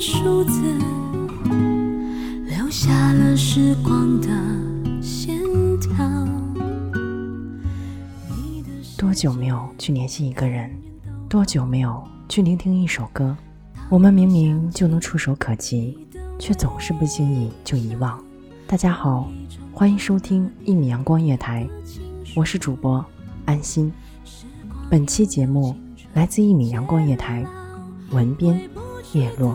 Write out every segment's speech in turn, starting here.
数字，留下了时光的线条。多久没有去联系一个人？多久没有去聆听一首歌？我们明明就能触手可及，却总是不经意就遗忘。大家好，欢迎收听一米阳光夜台，我是主播安心。本期节目来自一米阳光夜台，文编叶落。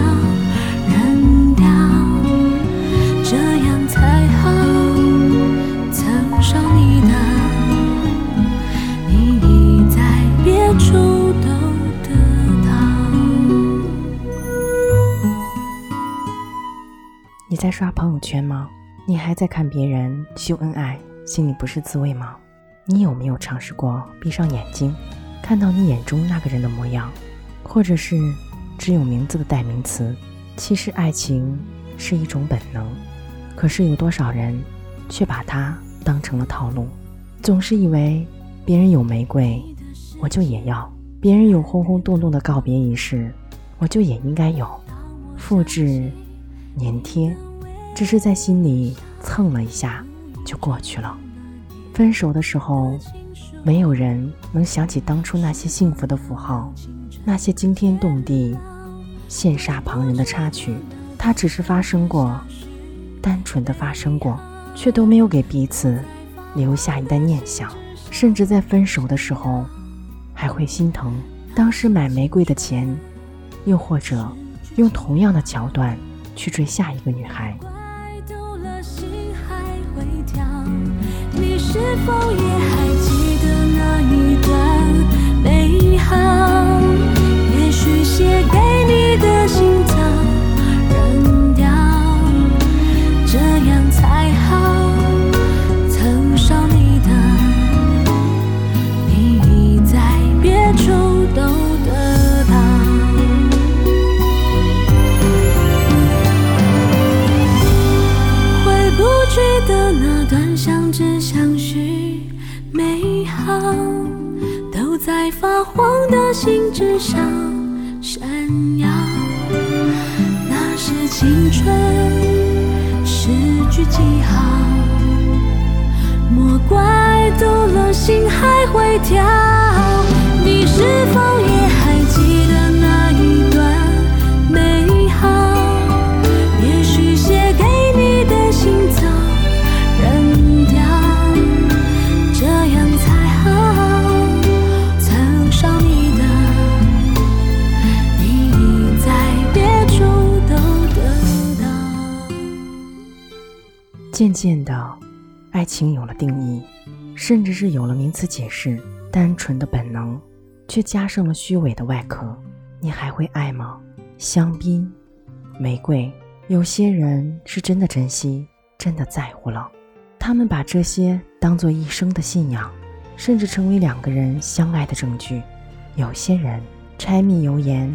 你在刷朋友圈吗？你还在看别人秀恩爱，心里不是滋味吗？你有没有尝试过闭上眼睛，看到你眼中那个人的模样，或者是只有名字的代名词？其实爱情是一种本能，可是有多少人却把它当成了套路，总是以为别人有玫瑰，我就也要；别人有轰轰动动的告别仪式，我就也应该有。复制、粘贴，只是在心里蹭了一下就过去了。分手的时候，没有人能想起当初那些幸福的符号，那些惊天动地、羡煞旁人的插曲。它只是发生过，单纯的发生过，却都没有给彼此留下一代念想。甚至在分手的时候，还会心疼当时买玫瑰的钱，又或者用同样的桥段去追下一个女孩。怪读了心还会跳，你是否也还记得那一段美好？也许写给你的信心之上闪耀。那是青春诗句记号，莫怪堵了心还会跳。你是否渐渐的，爱情有了定义，甚至是有了名词解释。单纯的本能，却加上了虚伪的外壳。你还会爱吗？香槟、玫瑰，有些人是真的珍惜，真的在乎了。他们把这些当做一生的信仰，甚至成为两个人相爱的证据。有些人柴米油盐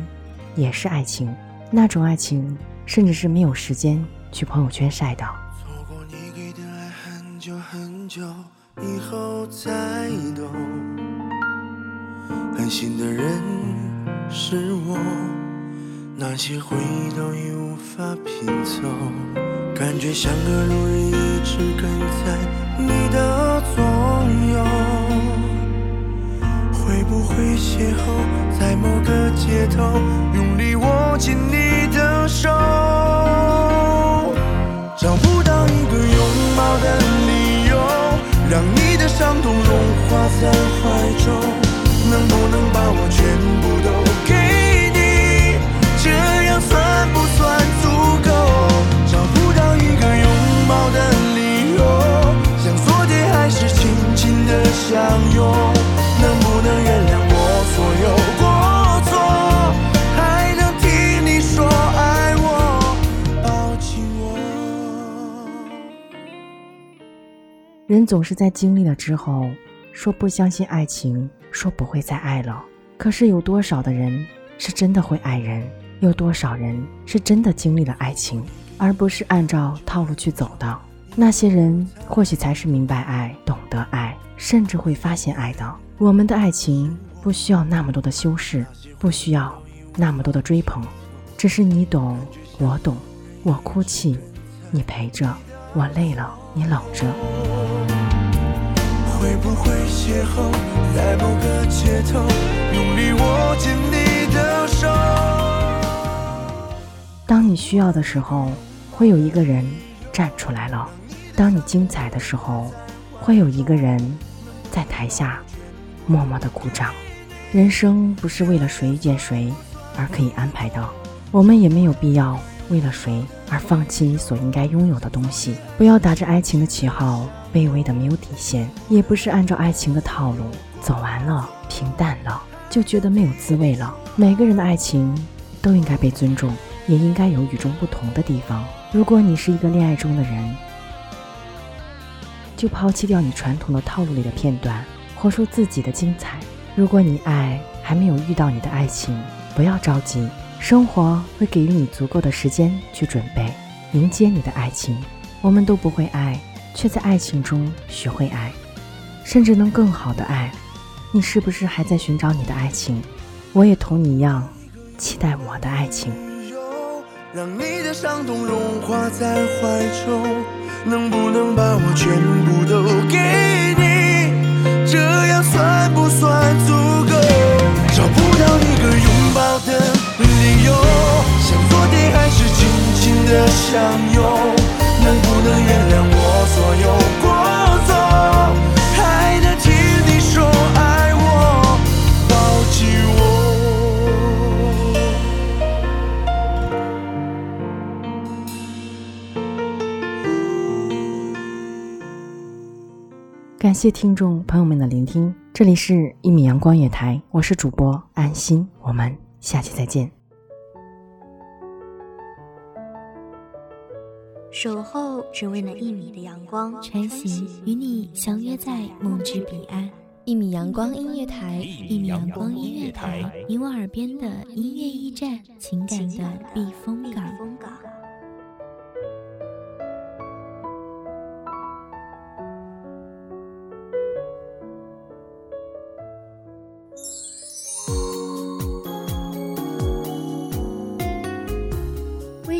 也是爱情，那种爱情甚至是没有时间去朋友圈晒的。很久很久以后才懂，狠心的人是我，那些回忆都已无法拼凑，感觉像个路人一直跟在你的左右，会不会邂逅在某个街头，用力握紧你的手？找不到一个拥抱的理由，伤痛融化在怀中。能不能把我全人总是在经历了之后，说不相信爱情，说不会再爱了。可是有多少的人是真的会爱人？有多少人是真的经历了爱情，而不是按照套路去走的？那些人或许才是明白爱、懂得爱，甚至会发现爱的。我们的爱情不需要那么多的修饰，不需要那么多的追捧，只是你懂，我懂，我哭泣，你陪着；我累了，你搂着。会不会邂逅在某个街头，用力握紧你的手？当你需要的时候，会有一个人站出来了；当你精彩的时候，会有一个人在台下默默的鼓掌。人生不是为了谁遇见谁而可以安排的，我们也没有必要为了谁而放弃所应该拥有的东西。不要打着爱情的旗号，卑微的没有底线，也不是按照爱情的套路走完了，平淡了就觉得没有滋味了。每个人的爱情都应该被尊重，也应该有与众不同的地方。如果你是一个恋爱中的人，就抛弃掉你传统的套路里的片段，活出自己的精彩。如果你爱还没有遇到你的爱情，不要着急，生活会给予你足够的时间去准备，迎接你的爱情。我们都不会爱，却在爱情中学会爱，甚至能更好的爱。你是不是还在寻找你的爱情？我也同你一样，期待我的爱情。让你的伤痛融化在怀中，能不能把我全部都给你？这样算不算足够？感谢听众朋友们的聆听，这里是一米阳光月台，我是主播安心，我们下期再见。守候只为那一米的阳光，穿行与你相约在梦之彼岸。一米阳光音乐台，一米阳光音乐台，你我耳边的音乐驿站，情感的避风港。